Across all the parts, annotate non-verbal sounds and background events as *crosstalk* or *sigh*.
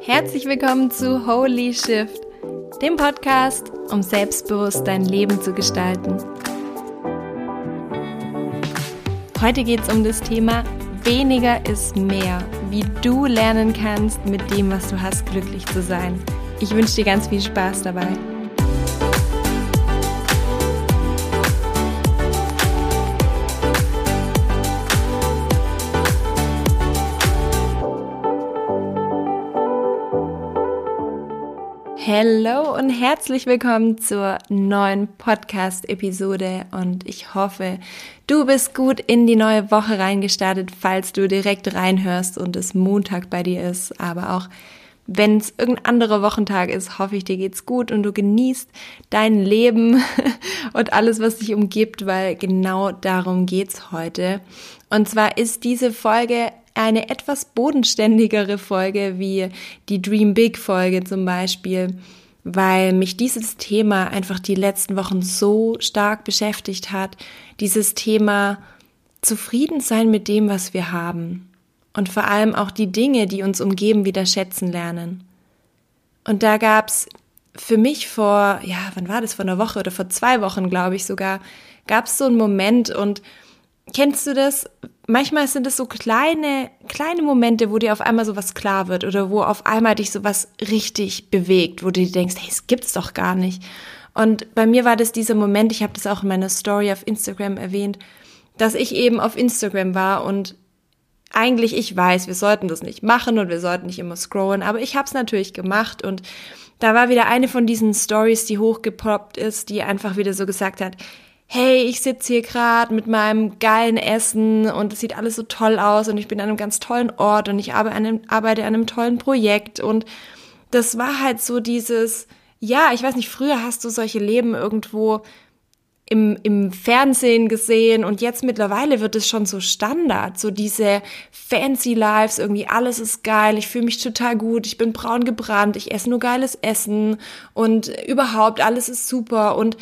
Herzlich willkommen zu Holy Shift, dem Podcast, um selbstbewusst dein Leben zu gestalten. Heute geht es um das Thema Weniger ist mehr, wie du lernen kannst, mit dem, was du hast, glücklich zu sein. Ich wünsche dir ganz viel Spaß dabei. Hallo und herzlich willkommen zur neuen Podcast-Episode und ich hoffe, du bist gut in die neue Woche reingestartet, falls du direkt reinhörst und es Montag bei dir ist, aber auch wenn es irgendein anderer Wochentag ist, hoffe ich, dir geht's gut und du genießt dein Leben *laughs* und alles, was dich umgibt, weil genau darum geht's heute. Und zwar ist diese Folge eine etwas bodenständigere Folge wie die Dream Big Folge zum Beispiel, weil mich dieses Thema einfach die letzten Wochen so stark beschäftigt hat. Dieses Thema zufrieden sein mit dem, was wir haben. Und vor allem auch die Dinge, die uns umgeben, wieder schätzen lernen. Und da gab's für mich vor, ja, wann war das, vor einer Woche oder vor zwei Wochen, glaube ich sogar, gab's so einen Moment und Kennst du das? Manchmal sind es so kleine, kleine Momente, wo dir auf einmal so was klar wird oder wo auf einmal dich so was richtig bewegt, wo du dir denkst, hey, es gibt's doch gar nicht. Und bei mir war das dieser Moment, ich habe das auch in meiner Story auf Instagram erwähnt, dass ich eben auf Instagram war und eigentlich ich weiß, wir sollten das nicht machen und wir sollten nicht immer scrollen, aber ich habe es natürlich gemacht und da war wieder eine von diesen Stories, die hochgepoppt ist, die einfach wieder so gesagt hat, hey, ich sitze hier gerade mit meinem geilen Essen und es sieht alles so toll aus und ich bin an einem ganz tollen Ort und ich arbeite an einem, arbeite an einem tollen Projekt und das war halt so dieses, ja, ich weiß nicht, früher hast du solche Leben irgendwo im, im Fernsehen gesehen und jetzt mittlerweile wird es schon so Standard, so diese fancy Lives, irgendwie alles ist geil, ich fühle mich total gut, ich bin braun gebrannt, ich esse nur geiles Essen und überhaupt alles ist super und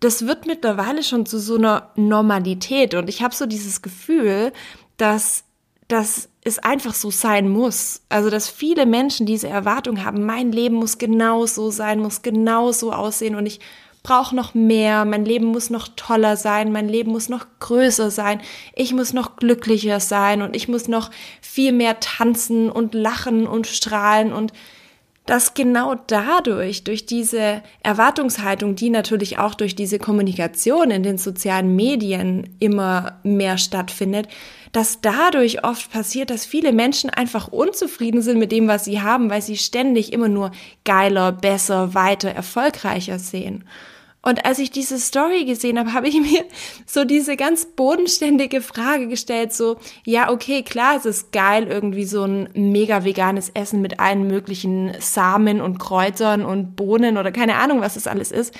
das wird mittlerweile schon zu so einer Normalität und ich habe so dieses Gefühl, dass dass es einfach so sein muss. Also, dass viele Menschen diese Erwartung haben, mein Leben muss genau so sein, muss genau so aussehen und ich brauche noch mehr, mein Leben muss noch toller sein, mein Leben muss noch größer sein, ich muss noch glücklicher sein und ich muss noch viel mehr tanzen und lachen und strahlen und dass genau dadurch, durch diese Erwartungshaltung, die natürlich auch durch diese Kommunikation in den sozialen Medien immer mehr stattfindet, dass dadurch oft passiert, dass viele Menschen einfach unzufrieden sind mit dem, was sie haben, weil sie ständig immer nur geiler, besser, weiter, erfolgreicher sehen. Und als ich diese Story gesehen habe, habe ich mir so diese ganz bodenständige Frage gestellt, so, ja, okay, klar, es ist geil, irgendwie so ein mega veganes Essen mit allen möglichen Samen und Kräutern und Bohnen oder keine Ahnung, was es alles ist.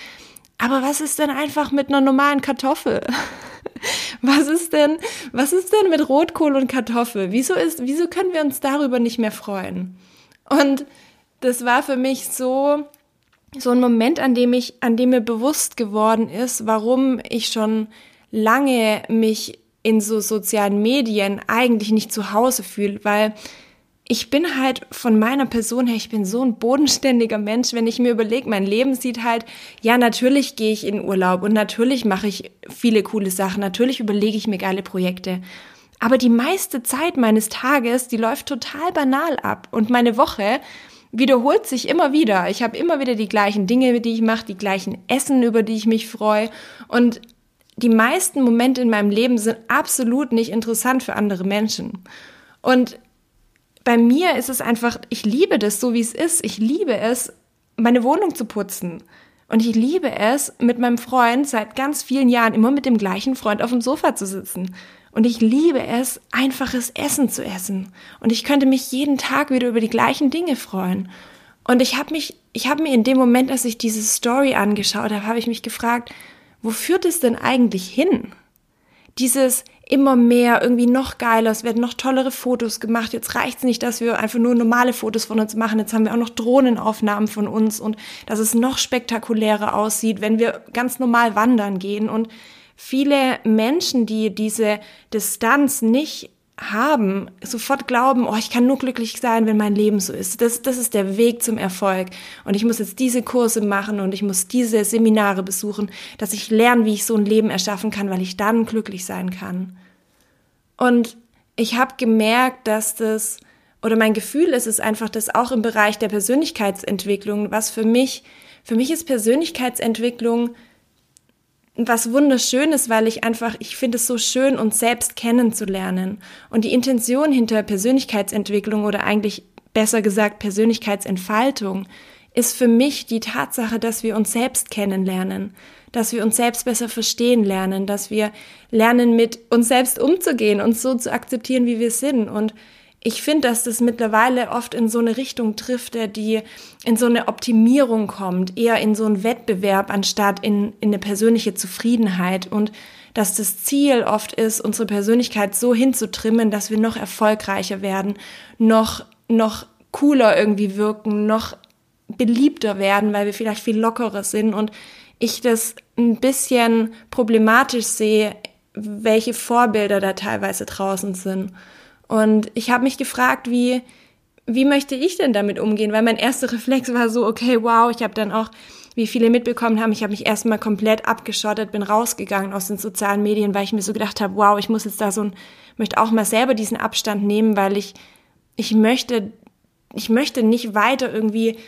Aber was ist denn einfach mit einer normalen Kartoffel? *laughs* Was ist denn, was ist denn mit Rotkohl und Kartoffel? Wieso ist, wieso können wir uns darüber nicht mehr freuen? Und das war für mich so, so ein Moment, an dem ich, an dem mir bewusst geworden ist, warum ich schon lange mich in so sozialen Medien eigentlich nicht zu Hause fühle, weil ich bin halt von meiner Person her, ich bin so ein bodenständiger Mensch, wenn ich mir überlege, mein Leben sieht halt, ja, natürlich gehe ich in Urlaub und natürlich mache ich viele coole Sachen, natürlich überlege ich mir geile Projekte. Aber die meiste Zeit meines Tages, die läuft total banal ab und meine Woche, wiederholt sich immer wieder. Ich habe immer wieder die gleichen Dinge, die ich mache, die gleichen Essen, über die ich mich freue. Und die meisten Momente in meinem Leben sind absolut nicht interessant für andere Menschen. Und bei mir ist es einfach, ich liebe das so, wie es ist. Ich liebe es, meine Wohnung zu putzen. Und ich liebe es, mit meinem Freund seit ganz vielen Jahren immer mit dem gleichen Freund auf dem Sofa zu sitzen. Und ich liebe es, einfaches Essen zu essen. Und ich könnte mich jeden Tag wieder über die gleichen Dinge freuen. Und ich habe mich, ich habe mir in dem Moment, als ich diese Story angeschaut habe, habe ich mich gefragt, wo führt es denn eigentlich hin? Dieses immer mehr, irgendwie noch geiler, es werden noch tollere Fotos gemacht. Jetzt reicht es nicht, dass wir einfach nur normale Fotos von uns machen. Jetzt haben wir auch noch Drohnenaufnahmen von uns und dass es noch spektakulärer aussieht, wenn wir ganz normal wandern gehen. Und viele Menschen, die diese Distanz nicht haben, sofort glauben, oh, ich kann nur glücklich sein, wenn mein Leben so ist. Das, das ist der Weg zum Erfolg. Und ich muss jetzt diese Kurse machen und ich muss diese Seminare besuchen, dass ich lerne, wie ich so ein Leben erschaffen kann, weil ich dann glücklich sein kann. Und ich habe gemerkt, dass das, oder mein Gefühl ist es einfach, dass auch im Bereich der Persönlichkeitsentwicklung, was für mich, für mich ist Persönlichkeitsentwicklung was wunderschönes, weil ich einfach, ich finde es so schön, uns selbst kennenzulernen. Und die Intention hinter Persönlichkeitsentwicklung oder eigentlich besser gesagt Persönlichkeitsentfaltung ist für mich die Tatsache, dass wir uns selbst kennenlernen, dass wir uns selbst besser verstehen lernen, dass wir lernen, mit uns selbst umzugehen, uns so zu akzeptieren, wie wir sind. Und ich finde, dass das mittlerweile oft in so eine Richtung trifft, die in so eine Optimierung kommt, eher in so einen Wettbewerb anstatt in, in eine persönliche Zufriedenheit und dass das Ziel oft ist, unsere Persönlichkeit so hinzutrimmen, dass wir noch erfolgreicher werden, noch, noch cooler irgendwie wirken, noch beliebter werden, weil wir vielleicht viel lockerer sind und ich das ein bisschen problematisch sehe, welche Vorbilder da teilweise draußen sind. Und ich habe mich gefragt, wie, wie möchte ich denn damit umgehen? Weil mein erster Reflex war so, okay, wow, ich habe dann auch, wie viele mitbekommen haben, ich habe mich erstmal komplett abgeschottet, bin rausgegangen aus den sozialen Medien, weil ich mir so gedacht habe, wow, ich muss jetzt da so ein, möchte auch mal selber diesen Abstand nehmen, weil ich, ich möchte, ich möchte nicht weiter irgendwie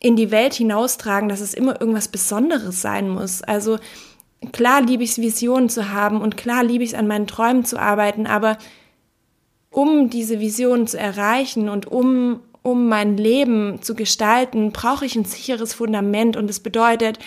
in die Welt hinaustragen, dass es immer irgendwas Besonderes sein muss. Also klar liebe ich es, Visionen zu haben und klar liebe ich es, an meinen Träumen zu arbeiten, aber um diese Vision zu erreichen und um, um mein Leben zu gestalten, brauche ich ein sicheres Fundament und es bedeutet,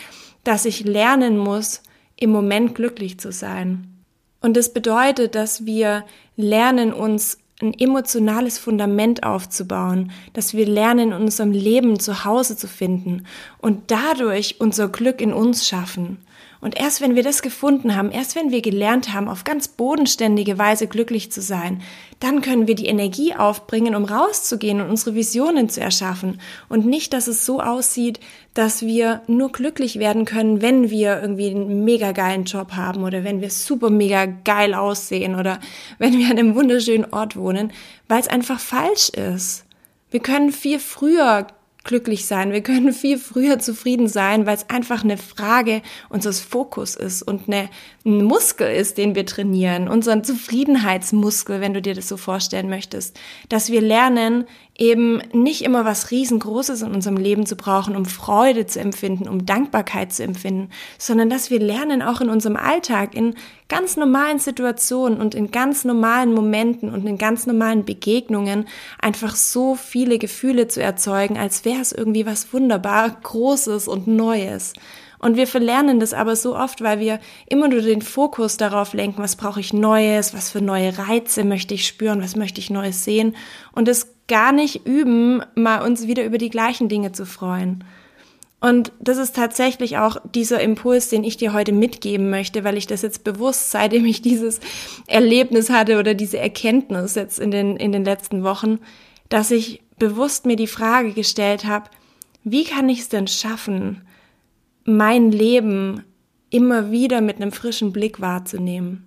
dass ich lernen muss, im Moment glücklich zu sein. Und es bedeutet, dass wir lernen, uns ein emotionales Fundament aufzubauen, dass wir lernen, in unserem Leben zu Hause zu finden und dadurch unser Glück in uns schaffen. Und erst wenn wir das gefunden haben, erst wenn wir gelernt haben, auf ganz bodenständige Weise glücklich zu sein, dann können wir die Energie aufbringen, um rauszugehen und unsere Visionen zu erschaffen. Und nicht, dass es so aussieht, dass wir nur glücklich werden können, wenn wir irgendwie einen mega geilen Job haben oder wenn wir super mega geil aussehen oder wenn wir an einem wunderschönen Ort wohnen, weil es einfach falsch ist. Wir können viel früher glücklich sein. Wir können viel früher zufrieden sein, weil es einfach eine Frage unseres Fokus ist und eine, ein Muskel ist, den wir trainieren. Unseren Zufriedenheitsmuskel, wenn du dir das so vorstellen möchtest. Dass wir lernen, eben nicht immer was riesengroßes in unserem Leben zu brauchen, um Freude zu empfinden, um Dankbarkeit zu empfinden, sondern dass wir lernen, auch in unserem Alltag, in ganz normalen Situationen und in ganz normalen Momenten und in ganz normalen Begegnungen einfach so viele Gefühle zu erzeugen, als wäre es irgendwie was wunderbar Großes und Neues. Und wir verlernen das aber so oft, weil wir immer nur den Fokus darauf lenken, was brauche ich Neues, was für neue Reize möchte ich spüren, was möchte ich Neues sehen und es gar nicht üben, mal uns wieder über die gleichen Dinge zu freuen. Und das ist tatsächlich auch dieser Impuls, den ich dir heute mitgeben möchte, weil ich das jetzt bewusst, seitdem ich dieses Erlebnis hatte oder diese Erkenntnis jetzt in den, in den letzten Wochen, dass ich bewusst mir die Frage gestellt habe, wie kann ich es denn schaffen, mein Leben immer wieder mit einem frischen Blick wahrzunehmen?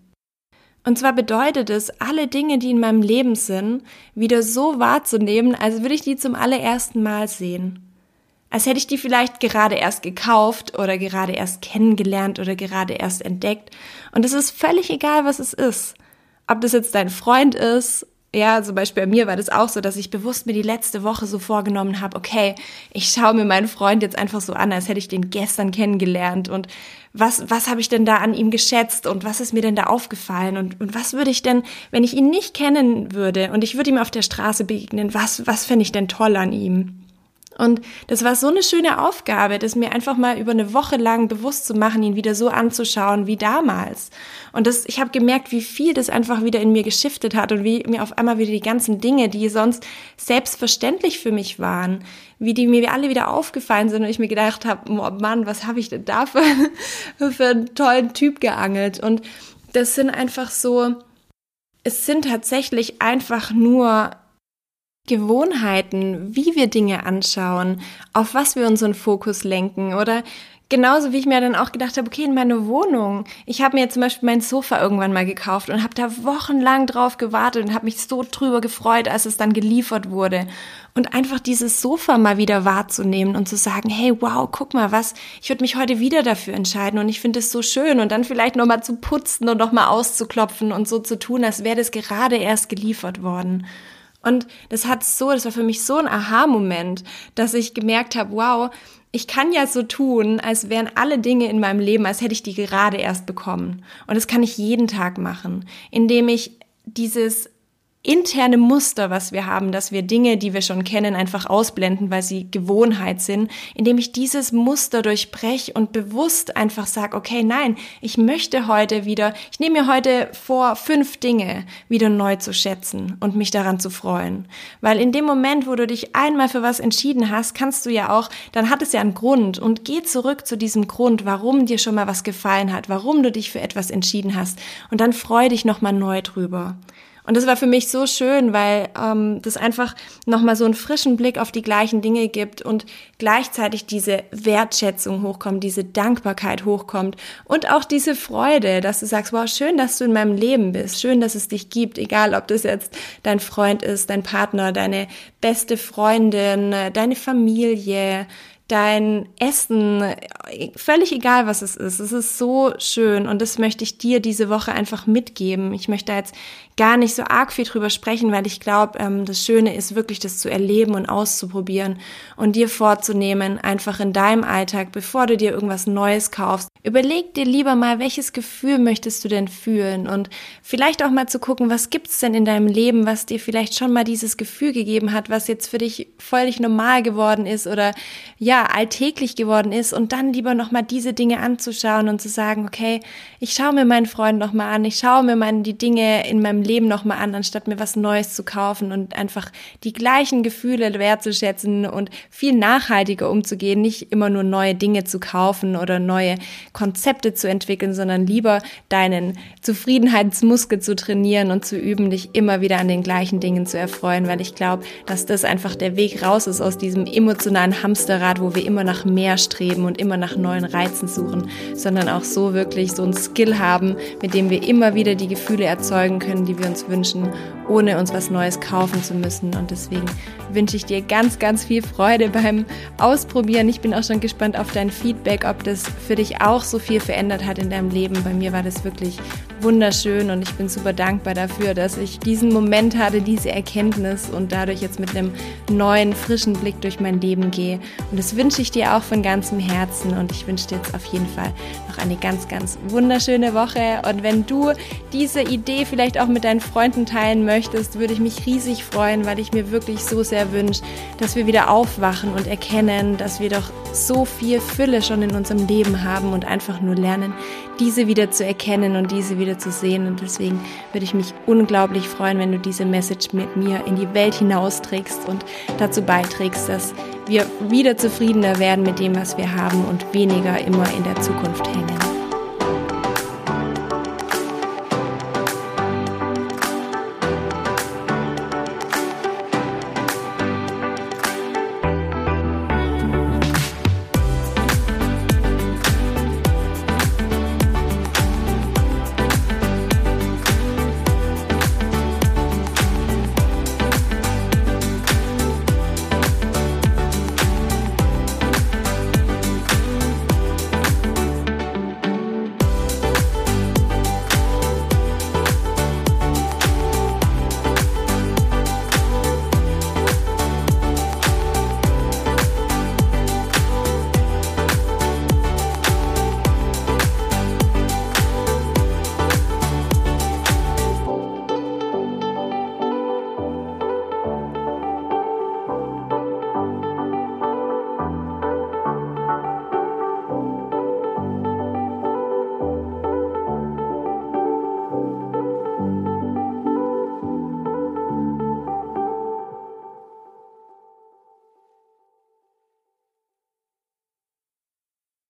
Und zwar bedeutet es, alle Dinge, die in meinem Leben sind, wieder so wahrzunehmen, als würde ich die zum allerersten Mal sehen. Als hätte ich die vielleicht gerade erst gekauft oder gerade erst kennengelernt oder gerade erst entdeckt. Und es ist völlig egal, was es ist. Ob das jetzt dein Freund ist ja, zum Beispiel bei mir war das auch so, dass ich bewusst mir die letzte Woche so vorgenommen habe, okay, ich schaue mir meinen Freund jetzt einfach so an, als hätte ich den gestern kennengelernt und was, was habe ich denn da an ihm geschätzt und was ist mir denn da aufgefallen und, und was würde ich denn, wenn ich ihn nicht kennen würde und ich würde ihm auf der Straße begegnen, was, was fände ich denn toll an ihm? Und das war so eine schöne Aufgabe, das mir einfach mal über eine Woche lang bewusst zu machen, ihn wieder so anzuschauen wie damals. Und das, ich habe gemerkt, wie viel das einfach wieder in mir geschiftet hat und wie mir auf einmal wieder die ganzen Dinge, die sonst selbstverständlich für mich waren, wie die mir alle wieder aufgefallen sind und ich mir gedacht habe, oh Mann, was habe ich denn da für, *laughs* für einen tollen Typ geangelt? Und das sind einfach so, es sind tatsächlich einfach nur Gewohnheiten, wie wir Dinge anschauen, auf was wir unseren Fokus lenken oder Genauso wie ich mir dann auch gedacht habe, okay, in meine Wohnung. Ich habe mir zum Beispiel mein Sofa irgendwann mal gekauft und habe da wochenlang drauf gewartet und habe mich so drüber gefreut, als es dann geliefert wurde. Und einfach dieses Sofa mal wieder wahrzunehmen und zu sagen, hey, wow, guck mal, was, ich würde mich heute wieder dafür entscheiden und ich finde es so schön und dann vielleicht nochmal zu putzen und nochmal auszuklopfen und so zu tun, als wäre das gerade erst geliefert worden. Und das hat so, das war für mich so ein Aha-Moment, dass ich gemerkt habe, wow, ich kann ja so tun, als wären alle Dinge in meinem Leben, als hätte ich die gerade erst bekommen. Und das kann ich jeden Tag machen, indem ich dieses interne Muster, was wir haben, dass wir Dinge, die wir schon kennen, einfach ausblenden, weil sie Gewohnheit sind, indem ich dieses Muster durchbreche und bewusst einfach sage, okay, nein, ich möchte heute wieder, ich nehme mir heute vor, fünf Dinge wieder neu zu schätzen und mich daran zu freuen. Weil in dem Moment, wo du dich einmal für was entschieden hast, kannst du ja auch, dann hat es ja einen Grund und geh zurück zu diesem Grund, warum dir schon mal was gefallen hat, warum du dich für etwas entschieden hast und dann freu dich nochmal neu drüber. Und das war für mich so schön, weil ähm, das einfach nochmal so einen frischen Blick auf die gleichen Dinge gibt und gleichzeitig diese Wertschätzung hochkommt, diese Dankbarkeit hochkommt und auch diese Freude, dass du sagst, wow, schön, dass du in meinem Leben bist, schön, dass es dich gibt, egal ob das jetzt dein Freund ist, dein Partner, deine beste Freundin, deine Familie, dein Essen, völlig egal, was es ist. Es ist so schön und das möchte ich dir diese Woche einfach mitgeben. Ich möchte jetzt gar nicht so arg viel drüber sprechen, weil ich glaube, ähm, das Schöne ist wirklich, das zu erleben und auszuprobieren und dir vorzunehmen, einfach in deinem Alltag, bevor du dir irgendwas Neues kaufst, Überleg dir lieber mal, welches Gefühl möchtest du denn fühlen? Und vielleicht auch mal zu gucken, was gibt's denn in deinem Leben, was dir vielleicht schon mal dieses Gefühl gegeben hat, was jetzt für dich völlig normal geworden ist oder ja, alltäglich geworden ist. Und dann lieber noch mal diese Dinge anzuschauen und zu sagen, okay, ich schaue mir meinen Freund noch mal an, ich schaue mir mal die Dinge in meinem Leben noch mal an, anstatt mir was Neues zu kaufen und einfach die gleichen Gefühle wertzuschätzen und viel nachhaltiger umzugehen, nicht immer nur neue Dinge zu kaufen oder neue Konzepte zu entwickeln, sondern lieber deinen Zufriedenheitsmuskel zu trainieren und zu üben, dich immer wieder an den gleichen Dingen zu erfreuen, weil ich glaube, dass das einfach der Weg raus ist aus diesem emotionalen Hamsterrad, wo wir immer nach mehr streben und immer nach neuen Reizen suchen, sondern auch so wirklich so ein Skill haben, mit dem wir immer wieder die Gefühle erzeugen können, die wir uns wünschen, ohne uns was Neues kaufen zu müssen. Und deswegen wünsche ich dir ganz, ganz viel Freude beim Ausprobieren. Ich bin auch schon gespannt auf dein Feedback, ob das für dich auch auch so viel verändert hat in deinem Leben. Bei mir war das wirklich wunderschön und ich bin super dankbar dafür, dass ich diesen Moment hatte, diese Erkenntnis und dadurch jetzt mit einem neuen, frischen Blick durch mein Leben gehe. Und das wünsche ich dir auch von ganzem Herzen und ich wünsche dir jetzt auf jeden Fall noch eine ganz, ganz wunderschöne Woche. Und wenn du diese Idee vielleicht auch mit deinen Freunden teilen möchtest, würde ich mich riesig freuen, weil ich mir wirklich so sehr wünsche, dass wir wieder aufwachen und erkennen, dass wir doch so viel Fülle schon in unserem Leben haben und einfach nur lernen, diese wieder zu erkennen und diese wieder zu sehen. Und deswegen würde ich mich unglaublich freuen, wenn du diese Message mit mir in die Welt hinausträgst und dazu beiträgst, dass wir wieder zufriedener werden mit dem, was wir haben und weniger immer in der Zukunft hängen.